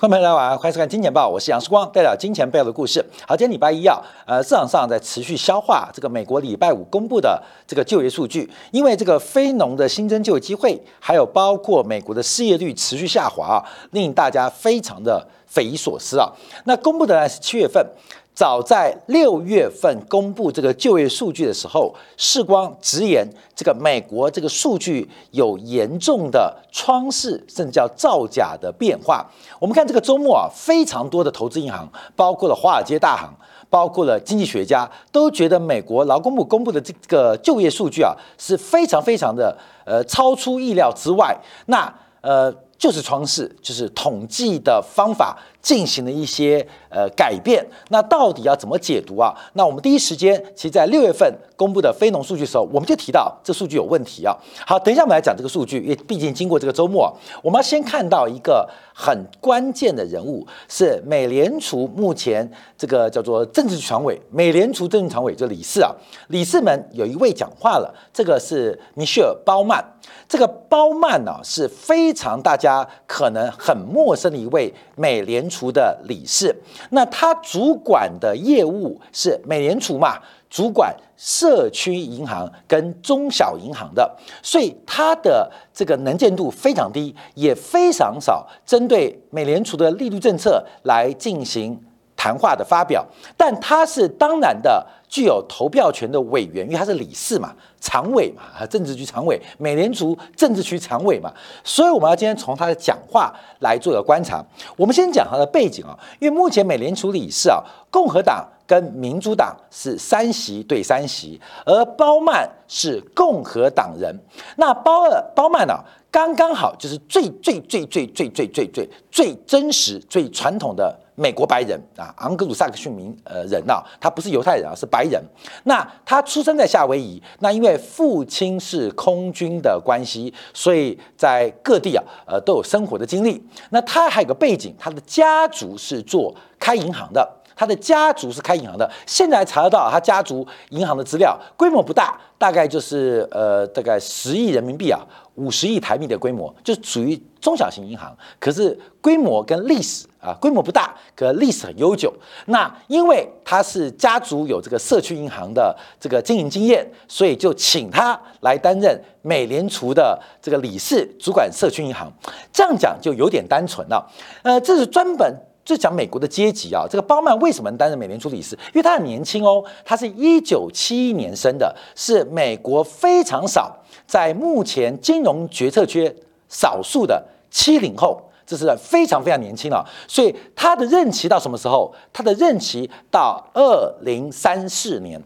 欢迎大家晚上欢迎收看《金钱报》，我是杨世光，带来金钱背后的故事。好，今天礼拜一啊，呃，市场上在持续消化这个美国礼拜五公布的这个就业数据，因为这个非农的新增就业机会，还有包括美国的失业率持续下滑啊，令大家非常的匪夷所思啊。那公布的呢是七月份。早在六月份公布这个就业数据的时候，世光直言，这个美国这个数据有严重的窗式，甚至叫造假的变化。我们看这个周末啊，非常多的投资银行，包括了华尔街大行，包括了经济学家，都觉得美国劳工部公布的这个就业数据啊，是非常非常的呃超出意料之外。那呃。就是窗式，就是统计的方法进行了一些呃改变。那到底要怎么解读啊？那我们第一时间，其实在六月份公布的非农数据的时候，我们就提到这数据有问题啊。好，等一下我们来讲这个数据，因为毕竟经过这个周末，我们要先看到一个很关键的人物，是美联储目前这个叫做政治局常委，美联储政治常委就理事啊，理事们有一位讲话了，这个是米歇尔·鲍曼。这个鲍曼呢是非常大家可能很陌生的一位美联储的理事，那他主管的业务是美联储嘛，主管社区银行跟中小银行的，所以他的这个能见度非常低，也非常少针对美联储的利率政策来进行谈话的发表，但他是当然的。具有投票权的委员，因为他是理事嘛，常委嘛，政治局常委，美联储政治局常委嘛，所以我们要今天从他的讲话来做个观察。我们先讲他的背景啊，因为目前美联储理事啊，共和党跟民主党是三席对三席，而鲍曼是共和党人，那鲍尔鲍曼呢，刚刚好就是最最最最最最最最最真实、最传统的。美国白人啊，昂格鲁萨克逊民呃人啊，他不是犹太人啊，是白人。那他出生在夏威夷，那因为父亲是空军的关系，所以在各地啊，呃都有生活的经历。那他还有个背景，他的家族是做开银行的，他的家族是开银行的。现在查得到他家族银行的资料，规模不大，大概就是呃大概十亿人民币啊，五十亿台币的规模，就属于中小型银行。可是规模跟历史。啊，规模不大，可历史很悠久。那因为他是家族有这个社区银行的这个经营经验，所以就请他来担任美联储的这个理事，主管社区银行。这样讲就有点单纯了。呃，这是专门就讲美国的阶级啊。这个鲍曼为什么担任美联储理事？因为他很年轻哦，他是一九七一年生的，是美国非常少在目前金融决策圈少数的七零后。这是非常非常年轻了，所以他的任期到什么时候？他的任期到二零三四年，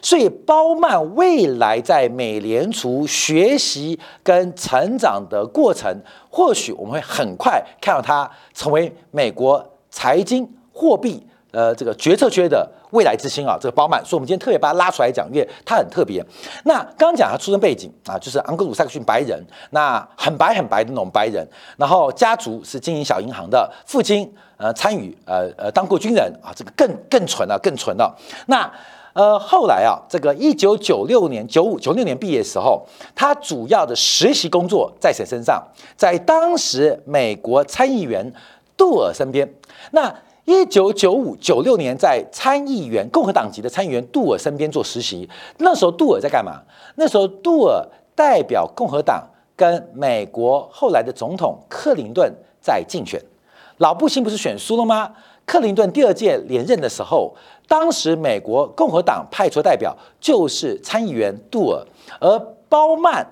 所以包曼未来在美联储学习跟成长的过程，或许我们会很快看到他成为美国财经货币。呃，这个决策圈的未来之星啊，这个包曼，所以我们今天特别把他拉出来讲，因为他很特别。那刚刚讲他出生背景啊，就是昂格鲁萨克逊白人，那很白很白的那种白人，然后家族是经营小银行的，父亲呃参与呃呃当过军人啊，这个更更纯了，更纯了。那呃后来啊，这个一九九六年九五九六年毕业的时候，他主要的实习工作在谁身上？在当时美国参议员杜尔身边。那一九九五九六年，在参议员共和党籍的参议员杜尔身边做实习。那时候杜尔在干嘛？那时候杜尔代表共和党跟美国后来的总统克林顿在竞选。老布希不是选输了吗？克林顿第二届连任的时候，当时美国共和党派出代表就是参议员杜尔，而包曼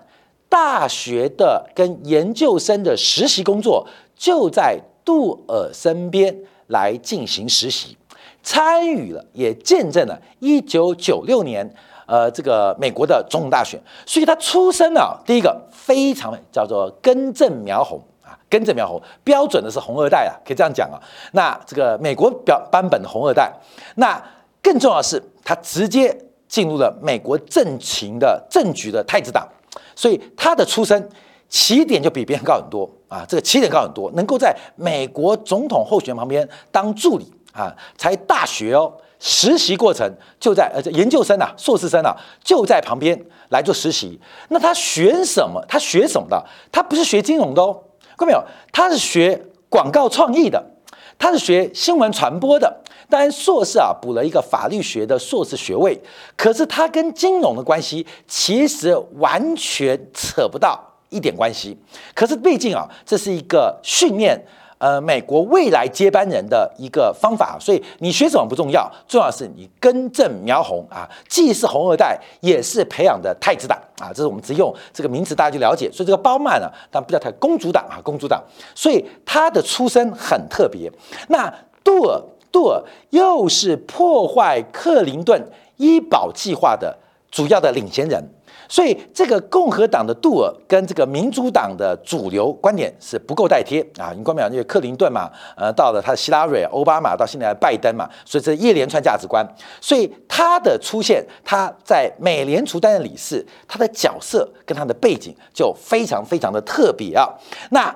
大学的跟研究生的实习工作就在杜尔身边。来进行实习，参与了，也见证了1996年，呃，这个美国的总统大选。所以他出生啊，第一个非常叫做根正苗红啊，根正苗红，标准的是红二代啊，可以这样讲啊。那这个美国标版本的红二代，那更重要的是，他直接进入了美国政情的政局的太子党，所以他的出身。起点就比别人高很多啊，这个起点高很多，能够在美国总统候选人旁边当助理啊，才大学哦，实习过程就在呃研究生啊，硕士生啊就在旁边来做实习。那他学什么？他学什么的？他不是学金融的哦，看到没有？他是学广告创意的。他是学新闻传播的，当然硕士啊补了一个法律学的硕士学位，可是他跟金融的关系其实完全扯不到一点关系。可是毕竟啊，这是一个训练。呃，美国未来接班人的一个方法，所以你学什么不重要，重要是你根正苗红啊，既是红二代，也是培养的太子党啊，这是我们只用这个名词大家就了解。所以这个包曼呢，但不叫他公主党啊，公主党，所以他的出身很特别。那杜尔，杜尔又是破坏克林顿医保计划的主要的领先人。所以，这个共和党的杜尔跟这个民主党的主流观点是不够代贴啊！你光讲因为克林顿嘛，呃，到了他的希拉瑞、奥巴马，到现在拜登嘛，所以这一连串价值观，所以他的出现，他在美联储担任理事，他的角色跟他的背景就非常非常的特别啊！那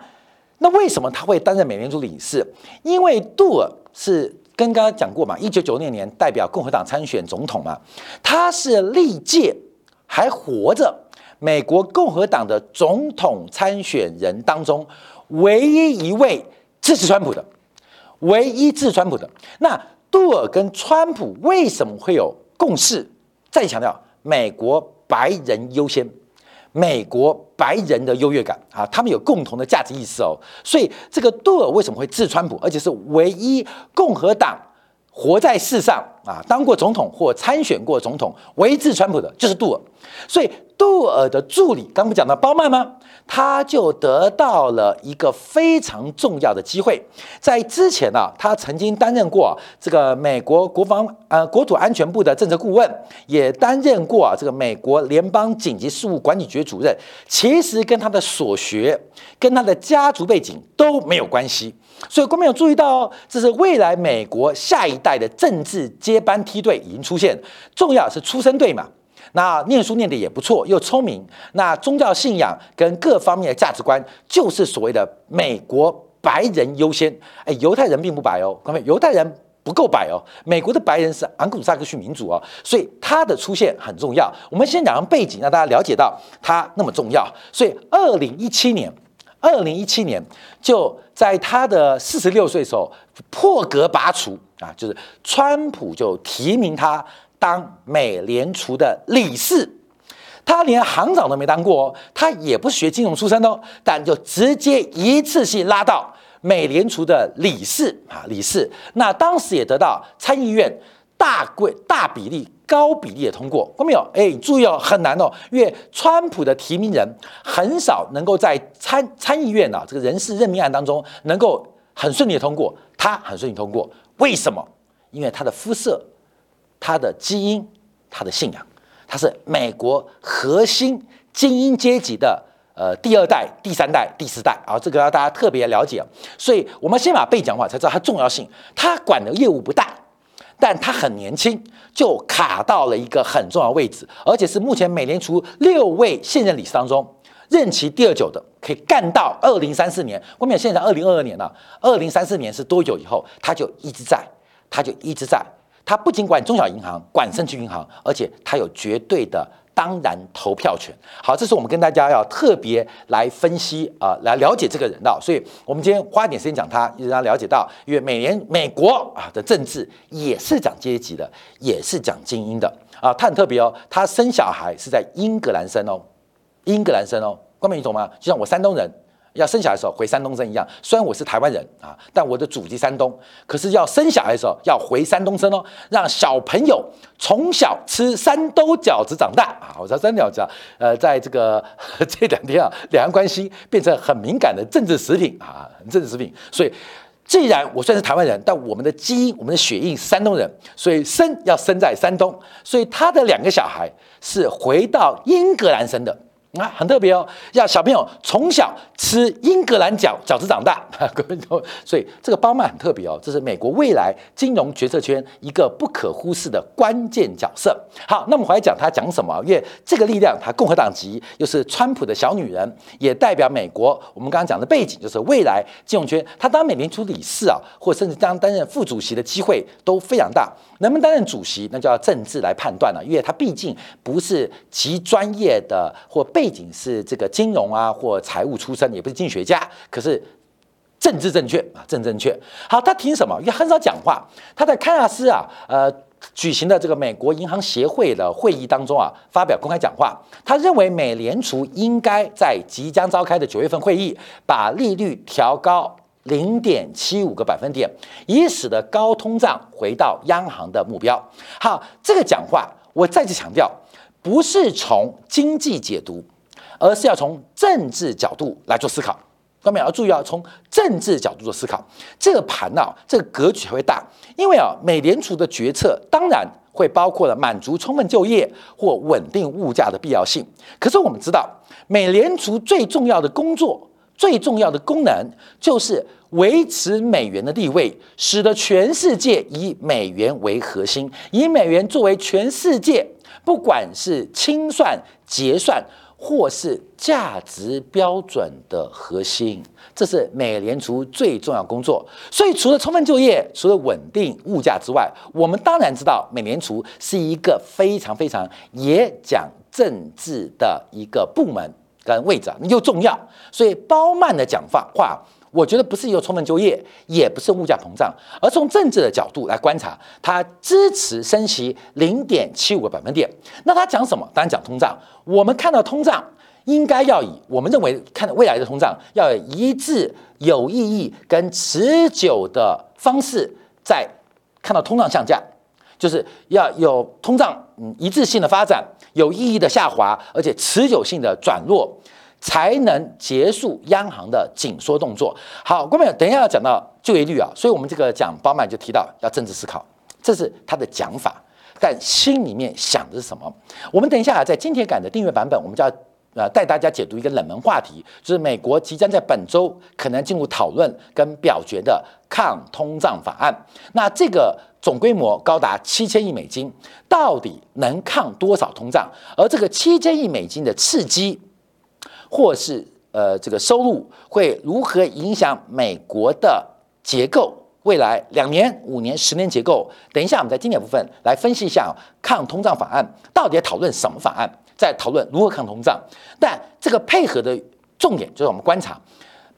那为什么他会担任美联储理事？因为杜尔是跟刚刚讲过嘛，一九九六年代表共和党参选总统嘛，他是历届。还活着，美国共和党的总统参选人当中，唯一一位支持川普的，唯一支持川普的。那杜尔跟川普为什么会有共识？再强调，美国白人优先，美国白人的优越感啊，他们有共同的价值意识哦。所以这个杜尔为什么会支持川普，而且是唯一共和党？活在世上啊，当过总统或参选过总统，唯一支持川普的就是杜尔，所以杜尔的助理刚不讲到包曼吗？他就得到了一个非常重要的机会。在之前呢，他曾经担任过这个美国国防呃国土安全部的政策顾问，也担任过这个美国联邦紧急事务管理局主任。其实跟他的所学、跟他的家族背景都没有关系。所以，观众有注意到哦，这是未来美国下一代的政治接班梯队已经出现。重要是出生队嘛，那念书念得也不错，又聪明。那宗教信仰跟各方面的价值观，就是所谓的美国白人优先。哎，犹太人并不白哦，各位，犹太人不够白哦。美国的白人是昂古萨克逊民族哦，所以他的出现很重要。我们先讲背景，让大家了解到他那么重要。所以，二零一七年。二零一七年，就在他的四十六岁时候破格拔除啊，就是川普就提名他当美联储的理事，他连行长都没当过哦，他也不学金融出身的，但就直接一次性拉到美联储的理事啊，理事。那当时也得到参议院大贵大比例。高比例的通过，过没有？哎，注意哦，很难哦，因为川普的提名人很少能够在参参议院啊这个人事任命案当中能够很顺利的通过，他很顺利通过，为什么？因为他的肤色、他的基因、他的信仰，他是美国核心精英阶级的呃第二代、第三代、第四代啊，这个要大家特别了解。所以我们先把背讲话才知道它重要性。他管的业务不大。但他很年轻，就卡到了一个很重要位置，而且是目前美联储六位现任理事当中任期第二久的，可以干到二零三四年。后面现在二零二二年了，二零三四年是多久以后？他就一直在，他就一直在。他不仅管中小银行，管社区银行，而且他有绝对的。当然，投票权好，这是我们跟大家要特别来分析啊，来了解这个人的。所以我们今天花一点时间讲他，让大家了解到，因为美联美国啊的政治也是讲阶级的，也是讲精英的啊。他很特别哦，他生小孩是在英格兰生哦，英格兰生哦，各位你懂吗？就像我山东人。要生小孩的时候回山东生一样，虽然我是台湾人啊，但我的祖籍山东，可是要生小孩的时候要回山东生哦，让小朋友从小吃山东饺子长大啊！我知道山东饺子啊，呃，在这个这两天啊，两岸关系变成很敏感的政治食品啊，政治食品。所以，既然我算是台湾人，但我们的基因、我们的血印山东人，所以生要生在山东，所以他的两个小孩是回到英格兰生的。啊，很特别哦，要小朋友从小吃英格兰饺饺子长大，各位都，所以这个包曼很特别哦，这是美国未来金融决策圈一个不可忽视的关键角色。好，那我们回来讲他讲什么？因为这个力量，他共和党籍，又是川普的小女人，也代表美国。我们刚刚讲的背景，就是未来金融圈，他当美联储理事啊，或甚至当担任副主席的机会都非常大。能不能担任主席，那就要政治来判断了，因为他毕竟不是极专业的或被背景是这个金融啊或财务出身，也不是经济学家。可是政治正确啊，政治正确。好，他听什么？也很少讲话。他在堪纳斯啊，呃，举行的这个美国银行协会的会议当中啊，发表公开讲话。他认为美联储应该在即将召开的九月份会议，把利率调高零点七五个百分点，以使得高通胀回到央行的目标。好，这个讲话我再次强调，不是从经济解读，而是要从政治角度来做思考。各位要注意，要从政治角度做思考，这个盘呢，这个格局才会大。因为啊，美联储的决策当然会包括了满足充分就业或稳定物价的必要性。可是我们知道，美联储最重要的工作、最重要的功能，就是维持美元的地位，使得全世界以美元为核心，以美元作为全世界不管是清算、结算。或是价值标准的核心，这是美联储最重要工作。所以，除了充分就业，除了稳定物价之外，我们当然知道，美联储是一个非常非常也讲政治的一个部门跟位置，又重要。所以，鲍曼的讲话话。我觉得不是由充分就业，也不是物价膨胀，而从政治的角度来观察，他支持升息零点七五个百分点。那他讲什么？当然讲通胀。我们看到通胀应该要以我们认为看未来的通胀要有一致、有意义跟持久的方式，在看到通胀下降，就是要有通胀嗯一致性的发展，有意义的下滑，而且持久性的转弱。才能结束央行的紧缩动作。好，各位，等一下要讲到就业率啊，所以我们这个讲包曼就提到要政治思考，这是他的讲法，但心里面想的是什么？我们等一下在今天改的订阅版本，我们就要呃带大家解读一个冷门话题，就是美国即将在本周可能进入讨论跟表决的抗通胀法案。那这个总规模高达七千亿美金，到底能抗多少通胀？而这个七千亿美金的刺激。或是呃，这个收入会如何影响美国的结构？未来两年、五年、十年结构？等一下，我们在经典部分来分析一下抗通胀法案到底讨论什么法案，在讨论如何抗通胀。但这个配合的重点就是我们观察，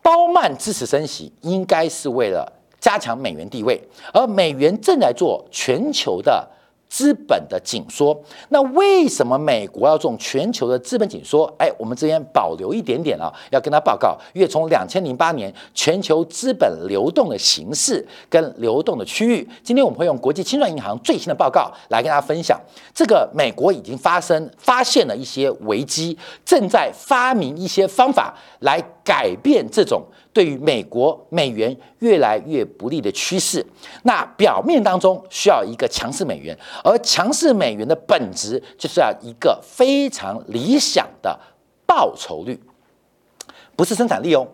包曼支持升息，应该是为了加强美元地位，而美元正在做全球的。资本的紧缩，那为什么美国要这种全球的资本紧缩？哎，我们这边保留一点点啊，要跟他报告，因为从两千零八年全球资本流动的形式跟流动的区域，今天我们会用国际清算银行最新的报告来跟大家分享。这个美国已经发生发现了一些危机，正在发明一些方法来改变这种。对于美国美元越来越不利的趋势，那表面当中需要一个强势美元，而强势美元的本质就是要一个非常理想的报酬率，不是生产力哦，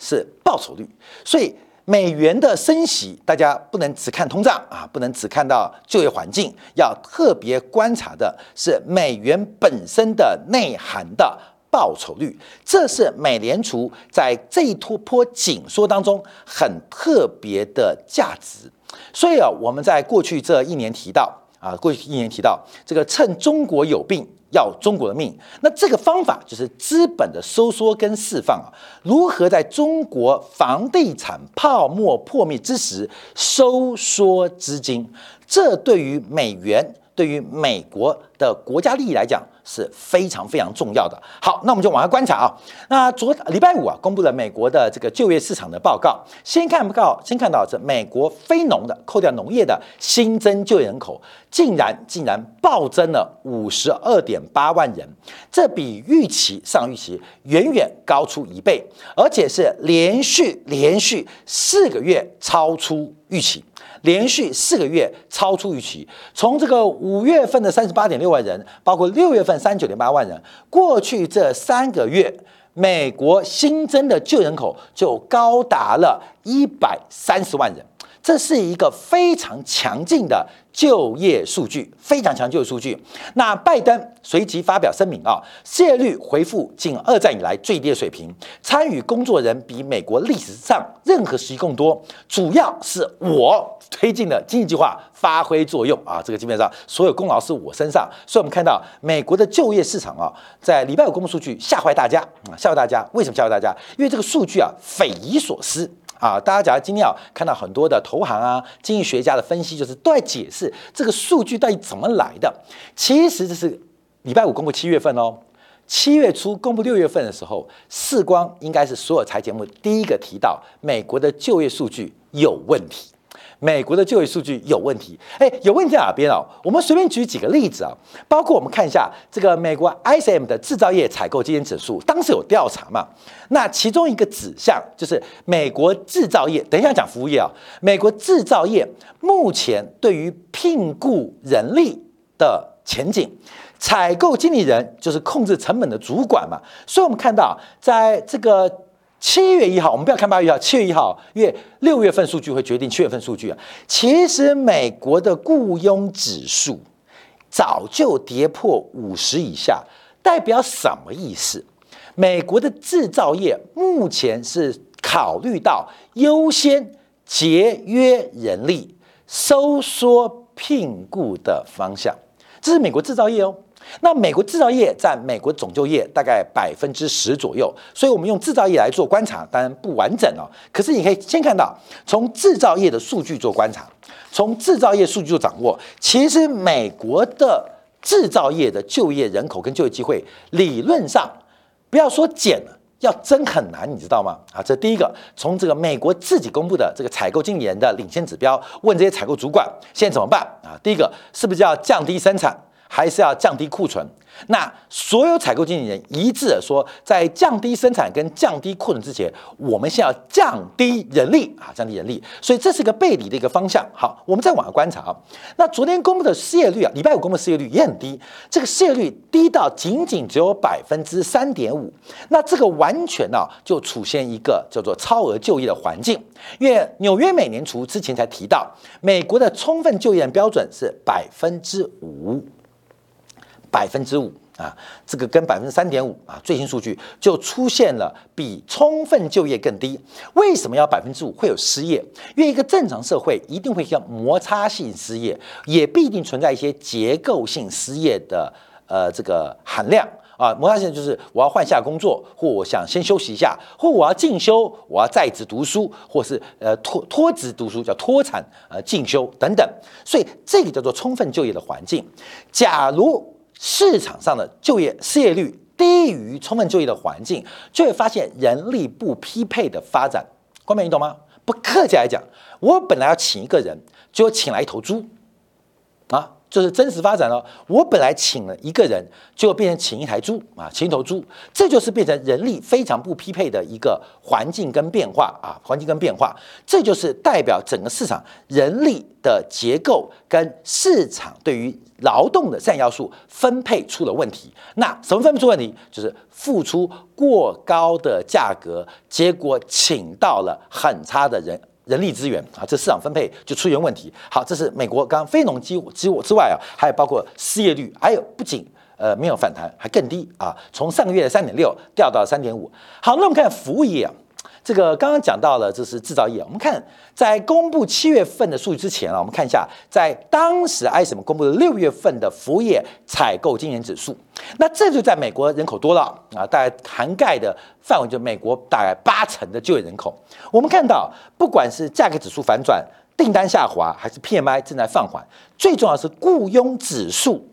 是报酬率。所以美元的升息，大家不能只看通胀啊，不能只看到就业环境，要特别观察的是美元本身的内涵的。报酬率，这是美联储在这一突破紧缩当中很特别的价值。所以啊，我们在过去这一年提到啊，过去一年提到这个趁中国有病要中国的命，那这个方法就是资本的收缩跟释放啊，如何在中国房地产泡沫破灭之时收缩资金，这对于美元。对于美国的国家利益来讲是非常非常重要的。好，那我们就往下观察啊。那昨礼拜五啊，公布了美国的这个就业市场的报告。先看不告，先看到这美国非农的，扣掉农业的新增就业人口，竟然竟然暴增了五十二点八万人，这比预期上预期远远高出一倍，而且是连续连续四个月超出预期。连续四个月超出预期，从这个五月份的三十八点六万人，包括六月份三九点八万人，过去这三个月，美国新增的就人口就高达了一百三十万人，这是一个非常强劲的。就业数据非常强，就业数据。那拜登随即发表声明啊，失业率回复近二战以来最低的水平，参与工作人比美国历史上任何时期更多，主要是我推进的经济计划发挥作用啊，这个基本上所有功劳是我身上。所以我们看到美国的就业市场啊，在礼拜五公布数据吓坏大家啊，吓坏大家。为什么吓坏大家？因为这个数据啊匪夷所思。啊，大家假如今天啊看到很多的投行啊、经济学家的分析，就是都在解释这个数据到底怎么来的。其实这是礼拜五公布七月份哦，七月初公布六月份的时候，世光应该是所有财节目第一个提到美国的就业数据有问题。美国的就业数据有问题，哎，有问题在哪边哦？我们随便举几个例子啊，包括我们看一下这个美国 ISM 的制造业采购经理指数，当时有调查嘛？那其中一个指向就是美国制造业，等一下讲服务业啊，美国制造业目前对于聘雇人力的前景，采购经理人就是控制成本的主管嘛，所以我们看到在这个。七月一号，我们不要看八月一号，七月一号，因为六月份数据会决定七月份数据啊。其实美国的雇佣指数早就跌破五十以下，代表什么意思？美国的制造业目前是考虑到优先节约人力、收缩聘雇的方向，这是美国制造业哦。那美国制造业占美国总就业大概百分之十左右，所以我们用制造业来做观察，当然不完整哦。可是你可以先看到，从制造业的数据做观察，从制造业数据做掌握，其实美国的制造业的就业人口跟就业机会，理论上不要说减了，要增很难，你知道吗？啊，这第一个，从这个美国自己公布的这个采购经理人的领先指标，问这些采购主管现在怎么办啊？第一个是不是要降低生产？还是要降低库存。那所有采购经理人一致的说，在降低生产跟降低库存之前，我们先要降低人力啊，降低人力。所以这是一个背离的一个方向。好，我们再往下观察啊。那昨天公布的失业率啊，礼拜五公布的失业率也很低，这个失业率低到仅仅只有百分之三点五。那这个完全呢，就出现一个叫做超额就业的环境。因为纽约美联储之前才提到，美国的充分就业标准是百分之五。百分之五啊，这个跟百分之三点五啊，最新数据就出现了比充分就业更低。为什么要百分之五会有失业？因为一个正常社会一定会像摩擦性失业，也必定存在一些结构性失业的呃这个含量啊。摩擦性就是我要换下工作，或我想先休息一下，或我要进修，我要在职读书，或是呃脱脱职读书叫脱产呃进修等等。所以这个叫做充分就业的环境。假如市场上的就业失业率低于充分就业的环境，就会发现人力不匹配的发展。关美，你懂吗？不客气来讲，我本来要请一个人，就请来一头猪，啊。就是真实发展了。我本来请了一个人，就变成请一台猪啊，请一头猪，这就是变成人力非常不匹配的一个环境跟变化啊，环境跟变化，这就是代表整个市场人力的结构跟市场对于劳动的占要素分配出了问题。那什么分配出问题？就是付出过高的价格，结果请到了很差的人。人力资源啊，这市场分配就出现问题。好，这是美国刚非农基基之外啊，还有包括失业率，还有不仅呃没有反弹，还更低啊，从上个月的三点六掉到三点五。好，那我们看服务业啊。这个刚刚讲到了，这是制造业。我们看在公布七月份的数据之前啊，我们看一下在当时 ISM 公布的六月份的服务业采购经理指数。那这就在美国人口多了啊，大概涵盖的范围就美国大概八成的就业人口。我们看到，不管是价格指数反转、订单下滑，还是 PMI 正在放缓，最重要是雇佣指数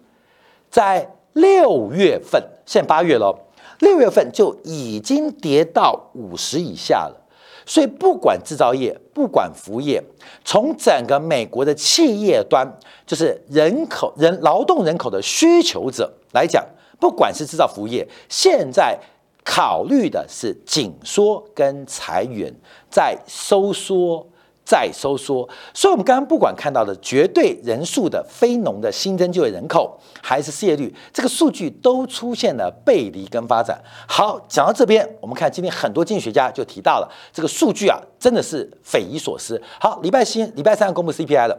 在六月份，现在八月了。六月份就已经跌到五十以下了，所以不管制造业，不管服务业，从整个美国的企业端，就是人口人劳动人口的需求者来讲，不管是制造服务业，现在考虑的是紧缩跟裁员，在收缩。再收缩，所以我们刚刚不管看到的绝对人数的非农的新增就业人口，还是失业率，这个数据都出现了背离跟发展。好，讲到这边，我们看今天很多经济学家就提到了这个数据啊，真的是匪夷所思。好，礼拜三礼拜三公布 CPI 了，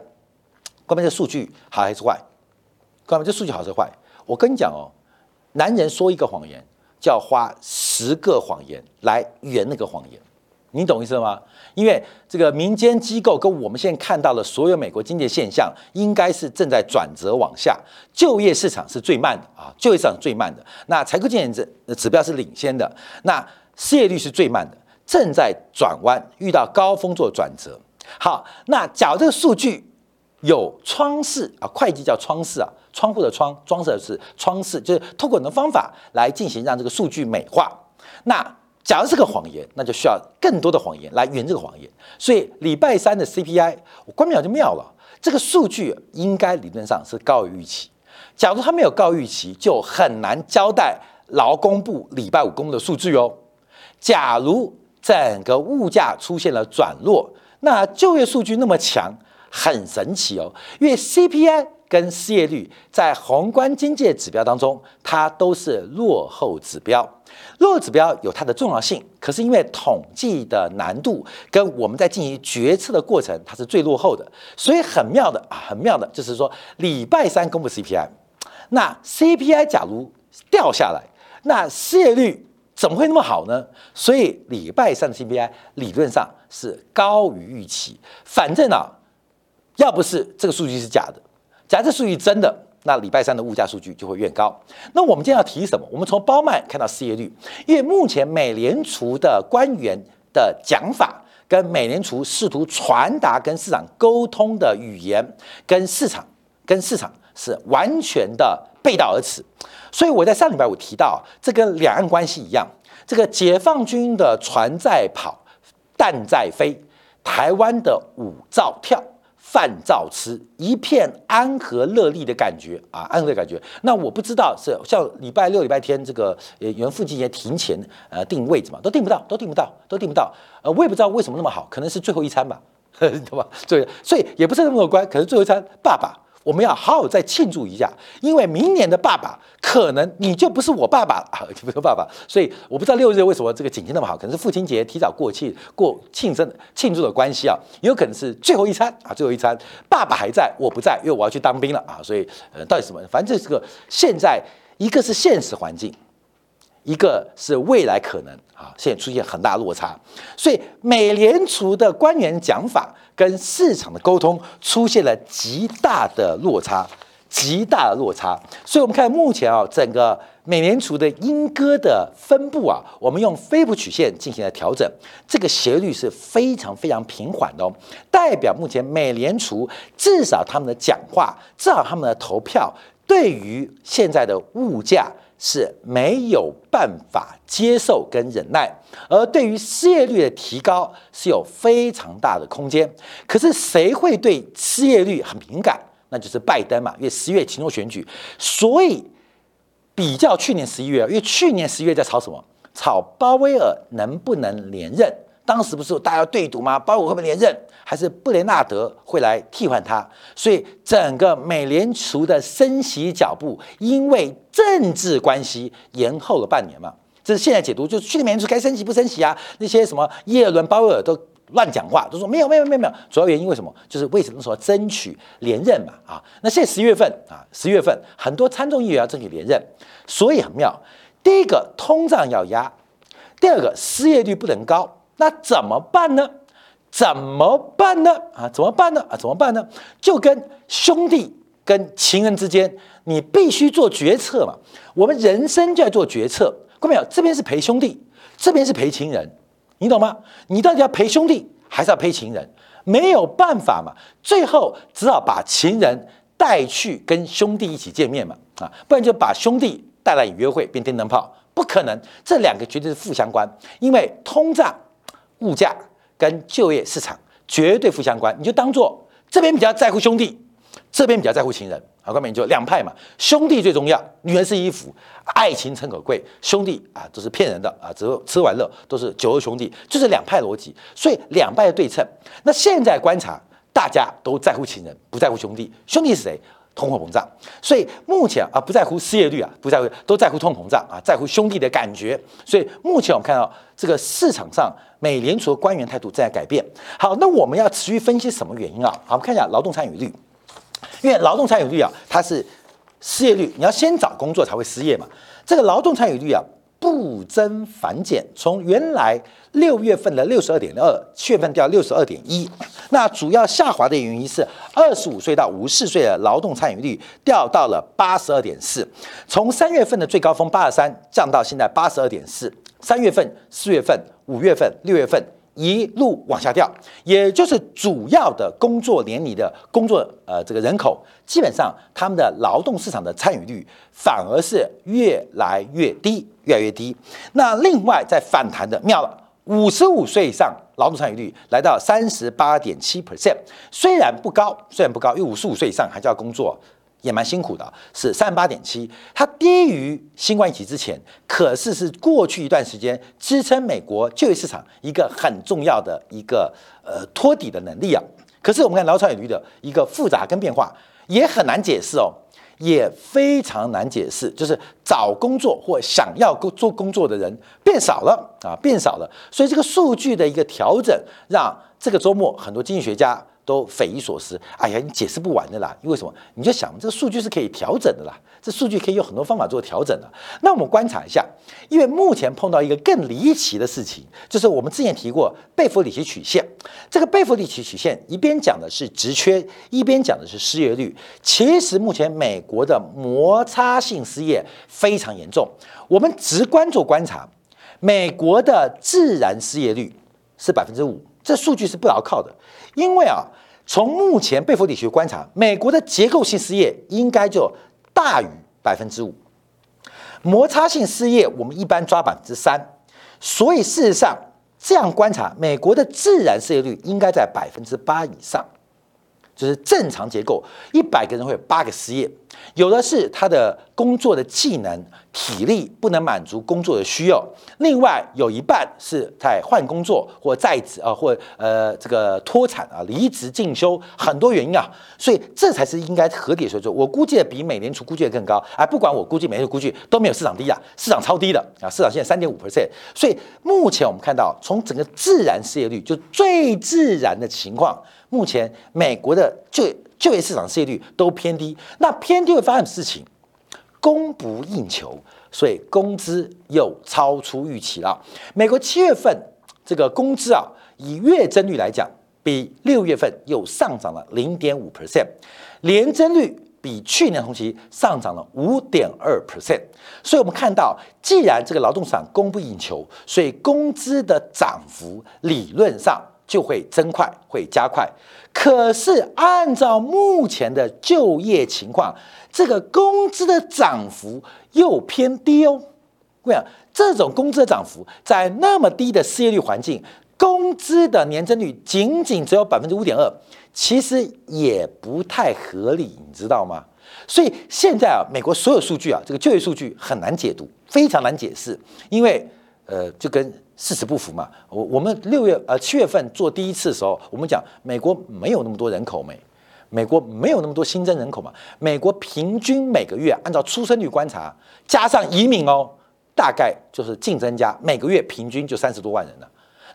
关键这数据好还是坏？关键这数据好是坏？我跟你讲哦，男人说一个谎言，就要花十个谎言来圆那个谎言。你懂意思吗？因为这个民间机构跟我们现在看到的所有美国经济现象，应该是正在转折往下。就业市场是最慢的啊，就业市场最慢的。那采购经理指指标是领先的，那失业率是最慢的。正在转弯，遇到高峰做转折。好，那假如这个数据有窗式啊，会计叫窗式啊，窗户的窗，装饰的是窗式，就是通过很多方法来进行让这个数据美化。那假如是个谎言，那就需要更多的谎言来圆这个谎言。所以礼拜三的 CPI，我关表就妙了，这个数据应该理论上是高于预期。假如它没有高预期，就很难交代劳工部礼拜五公布的数据哦。假如整个物价出现了转弱，那就业数据那么强，很神奇哦，因为 CPI 跟失业率在宏观经济指标当中，它都是落后指标。落后指标有它的重要性，可是因为统计的难度跟我们在进行决策的过程，它是最落后的，所以很妙的啊，很妙的，就是说礼拜三公布 CPI，那 CPI 假如掉下来，那失业率怎么会那么好呢？所以礼拜三的 CPI 理论上是高于预期。反正啊，要不是这个数据是假的，假设数据真的。那礼拜三的物价数据就会越高。那我们今天要提什么？我们从包曼看到失业率，因为目前美联储的官员的讲法跟美联储试图传达跟市场沟通的语言，跟市场跟市场是完全的背道而驰。所以我在上礼拜五提到，这跟两岸关系一样，这个解放军的船在跑，弹在飞，台湾的舞照跳。饭照吃，一片安和乐利的感觉啊，安和的感觉。那我不知道是像礼拜六、礼拜天这个呃，原附近也停前呃定位置嘛，都订不到，都订不到，都订不到。呃，我也不知道为什么那么好，可能是最后一餐吧，对吧？所以所以也不是那么乐观，可能最后一餐，爸爸。我们要好好再庆祝一下，因为明年的爸爸可能你就不是我爸爸 啊，不是爸爸，所以我不知道六日为什么这个景气那么好，可能是父亲节提早过庆过庆生庆祝的关系啊，也有可能是最后一餐啊，最后一餐爸爸还在我不在，因为我要去当兵了啊，所以呃，到底什么？反正这是个现在一个是现实环境，一个是未来可能啊，现在出现很大落差，所以美联储的官员讲法。跟市场的沟通出现了极大的落差，极大的落差。所以，我们看目前啊，整个美联储的英歌的分布啊，我们用菲普曲线进行了调整，这个斜率是非常非常平缓的哦，代表目前美联储至少他们的讲话，至少他们的投票，对于现在的物价。是没有办法接受跟忍耐，而对于失业率的提高是有非常大的空间。可是谁会对失业率很敏感？那就是拜登嘛，因为十月期中选举，所以比较去年十一月，因为去年十一月在炒什么？炒鲍威尔能不能连任？当时不是大家对赌吗？鲍威尔会不会连任？还是布雷纳德会来替换他？所以整个美联储的升息脚步，因为政治关系延后了半年嘛。这是现在解读，就是去年美联储该升息不升息啊？那些什么耶伦、鲍威尔都乱讲话，都说没有没有没有没有。主要原因为什么？就是为什么说争取连任嘛？啊，那现在十月份啊，十月份很多参众议员要争取连任，所以很妙。第一个通胀要压，第二个失业率不能高。那怎么办呢？怎么办呢？啊，怎么办呢？啊，怎么办呢？就跟兄弟跟情人之间，你必须做决策嘛。我们人生就在做决策，看到没有？这边是陪兄弟，这边是陪情人，你懂吗？你到底要陪兄弟还是要陪情人？没有办法嘛，最后只好把情人带去跟兄弟一起见面嘛。啊，不然就把兄弟带来约会变电灯泡，不可能，这两个绝对是负相关，因为通胀。物价跟就业市场绝对负相关，你就当做这边比较在乎兄弟，这边比较在乎情人，好，后面就两派嘛。兄弟最重要，女人是衣服，爱情诚可贵，兄弟啊都是骗人的啊，只有吃玩乐都是酒肉兄弟，就是两派逻辑，所以两派的对称。那现在观察，大家都在乎情人，不在乎兄弟，兄弟是谁？通货膨胀，所以目前啊不在乎失业率啊，不在乎都在乎通货膨胀啊，在乎兄弟的感觉。所以目前我们看到这个市场上美联储的官员态度正在改变。好，那我们要持续分析什么原因啊？好，我们看一下劳动参与率，因为劳动参与率啊，它是失业率，你要先找工作才会失业嘛。这个劳动参与率啊，不增反减，从原来六月份的六十二点二，七月份掉六十二点一。那主要下滑的原因是二十五岁到五十四岁的劳动参与率掉到了八十二点四，从三月份的最高峰八十三降到现在八十二点四。三月份、四月份、五月份、六月份。一路往下掉，也就是主要的工作年龄的工作呃这个人口，基本上他们的劳动市场的参与率反而是越来越低，越来越低。那另外在反弹的妙了，五十五岁以上劳动参与率来到三十八点七 percent，虽然不高，虽然不高，因为五十五岁以上还是要工作。也蛮辛苦的，是三十八点七，它低于新冠疫情之前，可是是过去一段时间支撑美国就业市场一个很重要的一个呃托底的能力啊。可是我们看劳参与率的一个复杂跟变化，也很难解释哦，也非常难解释，就是找工作或想要工做工作的人变少了啊，变少了，所以这个数据的一个调整，让这个周末很多经济学家。都匪夷所思，哎呀，你解释不完的啦！因为什么？你就想，这个数据是可以调整的啦，这数据可以有很多方法做调整的。那我们观察一下，因为目前碰到一个更离奇的事情，就是我们之前提过贝弗里奇曲线。这个贝弗里奇曲线一边讲的是职缺，一边讲的是失业率。其实目前美国的摩擦性失业非常严重。我们直观做观察，美国的自然失业率是百分之五，这数据是不牢靠的，因为啊。从目前贝弗里学观察，美国的结构性失业应该就大于百分之五，摩擦性失业我们一般抓百分之三，所以事实上这样观察，美国的自然失业率应该在百分之八以上。就是正常结构，一百个人会有八个失业，有的是他的工作的技能、体力不能满足工作的需要，另外有一半是在换工作或在职啊，或呃这个脱产啊、离职进修，很多原因啊，所以这才是应该合理的水准。我估计的比美联储估计的更高，哎，不管我估计、美联储估计都没有市场低啊，市场超低的啊，市场现在三点五 percent，所以目前我们看到从整个自然失业率就最自然的情况。目前美国的就就业市场失业率都偏低，那偏低会发生事情，供不应求，所以工资又超出预期了。美国七月份这个工资啊，以月增率来讲，比六月份又上涨了零点五 percent，年增率比去年同期上涨了五点二 percent。所以我们看到，既然这个劳动市场供不应求，所以工资的涨幅理论上。就会增快，会加快。可是按照目前的就业情况，这个工资的涨幅又偏低哦。为什么？这种工资的涨幅在那么低的失业率环境，工资的年增率仅仅只有百分之五点二，其实也不太合理，你知道吗？所以现在啊，美国所有数据啊，这个就业数据很难解读，非常难解释，因为呃，就跟。事实不符嘛？我我们六月呃七月份做第一次的时候，我们讲美国没有那么多人口没，美国没有那么多新增人口嘛。美国平均每个月按照出生率观察，加上移民哦，大概就是净增加，每个月平均就三十多万人了。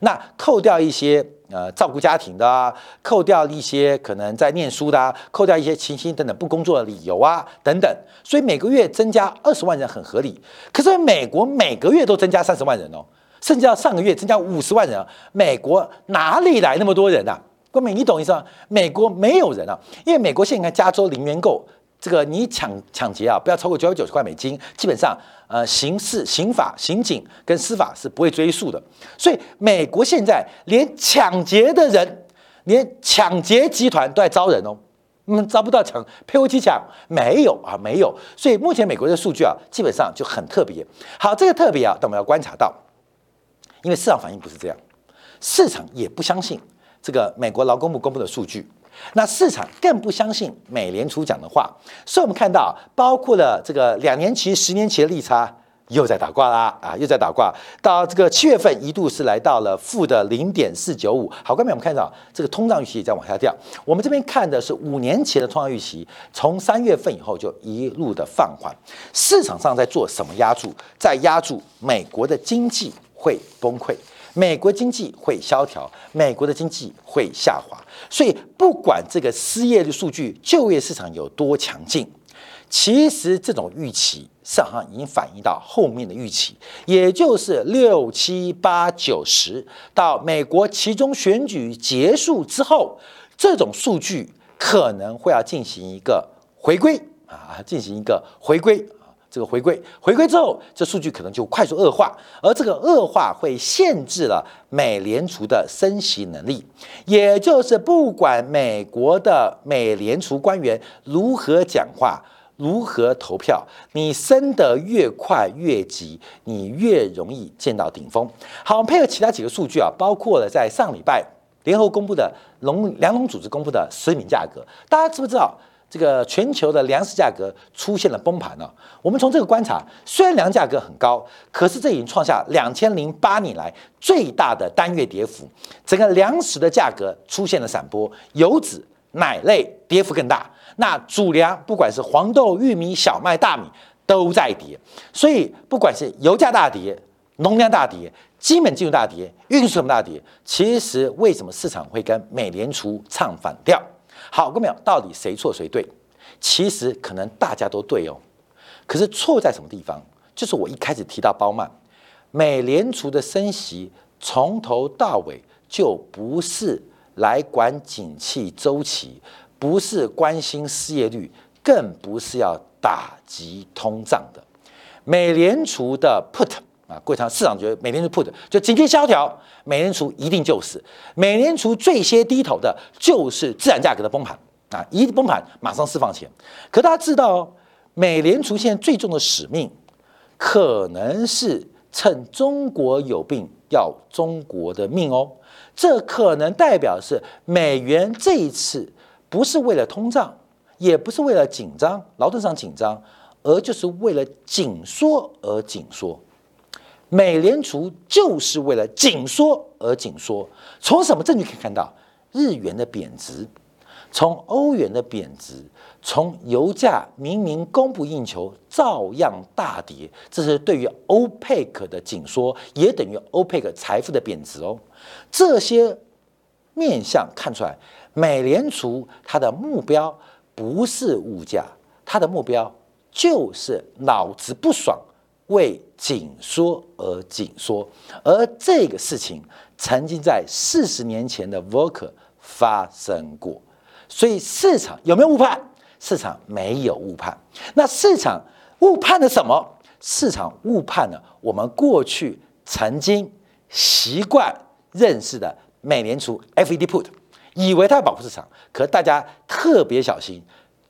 那扣掉一些呃照顾家庭的啊，扣掉一些可能在念书的啊，扣掉一些勤薪等等不工作的理由啊等等，所以每个月增加二十万人很合理。可是美国每个月都增加三十万人哦。甚至要上个月增加五十万人！美国哪里来那么多人啊？郭美，你懂意思吗？美国没有人啊，因为美国现在加州零元购，这个你抢抢劫啊，不要超过九百九十块美金，基本上呃刑事、刑法、刑警跟司法是不会追诉的。所以美国现在连抢劫的人，连抢劫集团都在招人哦，嗯，招不到抢，配合机抢没有啊，没有。所以目前美国的数据啊，基本上就很特别。好，这个特别啊，但我们要观察到。因为市场反应不是这样，市场也不相信这个美国劳工部公布的数据，那市场更不相信美联储讲的话，所以我们看到，包括了这个两年期、十年期的利差又在打挂啦，啊，又在打挂，到这个七月份一度是来到了负的零点四九五。好，刚才我们看到这个通胀预期也在往下掉。我们这边看的是五年期的通胀预期，从三月份以后就一路的放缓。市场上在做什么压住？在压住美国的经济。会崩溃，美国经济会萧条，美国的经济会下滑。所以，不管这个失业的数据、就业市场有多强劲，其实这种预期市场上已经反映到后面的预期，也就是六七八九十到美国其中选举结束之后，这种数据可能会要进行一个回归啊，进行一个回归。这个回归回归之后，这数据可能就快速恶化，而这个恶化会限制了美联储的升息能力。也就是不管美国的美联储官员如何讲话、如何投票，你升得越快越急，你越容易见到顶峰。好，配合其他几个数据啊，包括了在上礼拜联合公布的农粮农组织公布的食品价格，大家知不知道？这个全球的粮食价格出现了崩盘了。我们从这个观察，虽然粮价格很高，可是这已经创下两千零八年来最大的单月跌幅。整个粮食的价格出现了闪波，油脂、奶类跌幅更大。那主粮，不管是黄豆、玉米、小麦、大米，都在跌。所以，不管是油价大跌、农粮大跌、基本金融大跌、运输成本大跌，其实为什么市场会跟美联储唱反调？好，各位朋友，到底谁错谁对？其实可能大家都对哦，可是错在什么地方？就是我一开始提到包曼，美联储的升息从头到尾就不是来管景气周期，不是关心失业率，更不是要打击通胀的。美联储的 put 啊，柜场市场觉得美联储 put 就经济萧条。美联储一定就是美联储最先低头的，就是自然价格的崩盘啊！一崩盘，马上释放钱。可大家知道，美联储现在最重的使命，可能是趁中国有病要中国的命哦。这可能代表是美元这一次不是为了通胀，也不是为了紧张劳动上紧张，而就是为了紧缩而紧缩。美联储就是为了紧缩而紧缩。从什么证据可以看到？日元的贬值，从欧元的贬值，从油价明明供不应求，照样大跌。这是对于欧佩克的紧缩，也等于欧佩克财富的贬值哦。这些面相看出来，美联储它的目标不是物价，它的目标就是脑子不爽。为紧缩而紧缩，而这个事情曾经在四十年前的 Volker 发生过，所以市场有没有误判？市场没有误判。那市场误判了什么？市场误判了我们过去曾经习惯认识的美联储 FED Put，以为它要保护市场，可大家特别小心。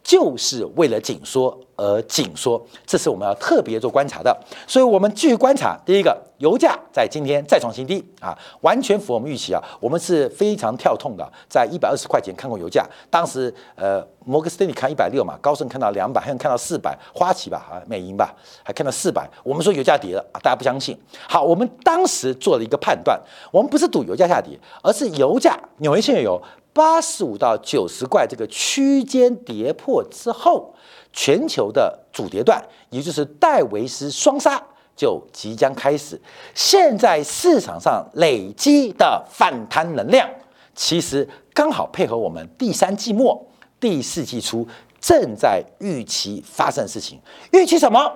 就是为了紧缩而紧缩，这是我们要特别做观察的。所以，我们继续观察。第一个，油价在今天再创新低啊，完全符合我们预期啊。我们是非常跳痛的，在一百二十块钱看过油价，当时呃，摩根斯丹利看一百六嘛，高盛看到两百，还有看到四百，花旗吧啊，美银吧，还看到四百。我们说油价跌了啊，大家不相信。好，我们当时做了一个判断，我们不是赌油价下跌，而是油价纽约现油。八十五到九十块这个区间跌破之后，全球的主跌段，也就是戴维斯双杀就即将开始。现在市场上累积的反弹能量，其实刚好配合我们第三季末、第四季初正在预期发生的事情。预期什么？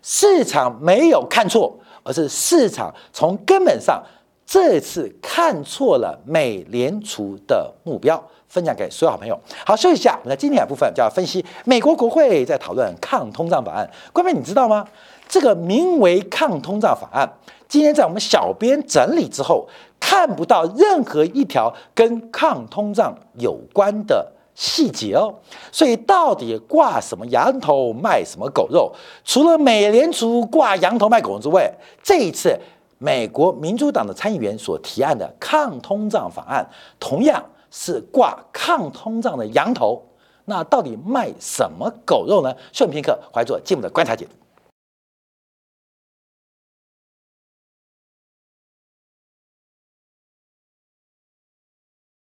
市场没有看错，而是市场从根本上。这次看错了美联储的目标，分享给所有好朋友。好，休息一下，我们在今天的部分就要分析美国国会在讨论抗通胀法案。各位，你知道吗？这个名为抗通胀法案，今天在我们小编整理之后，看不到任何一条跟抗通胀有关的细节哦。所以，到底挂什么羊头卖什么狗肉？除了美联储挂羊头卖狗肉之外，这一次。美国民主党的参议员所提案的抗通胀法案，同样是挂抗通胀的羊头，那到底卖什么狗肉呢？休片刻，怀做进一步的观察解读。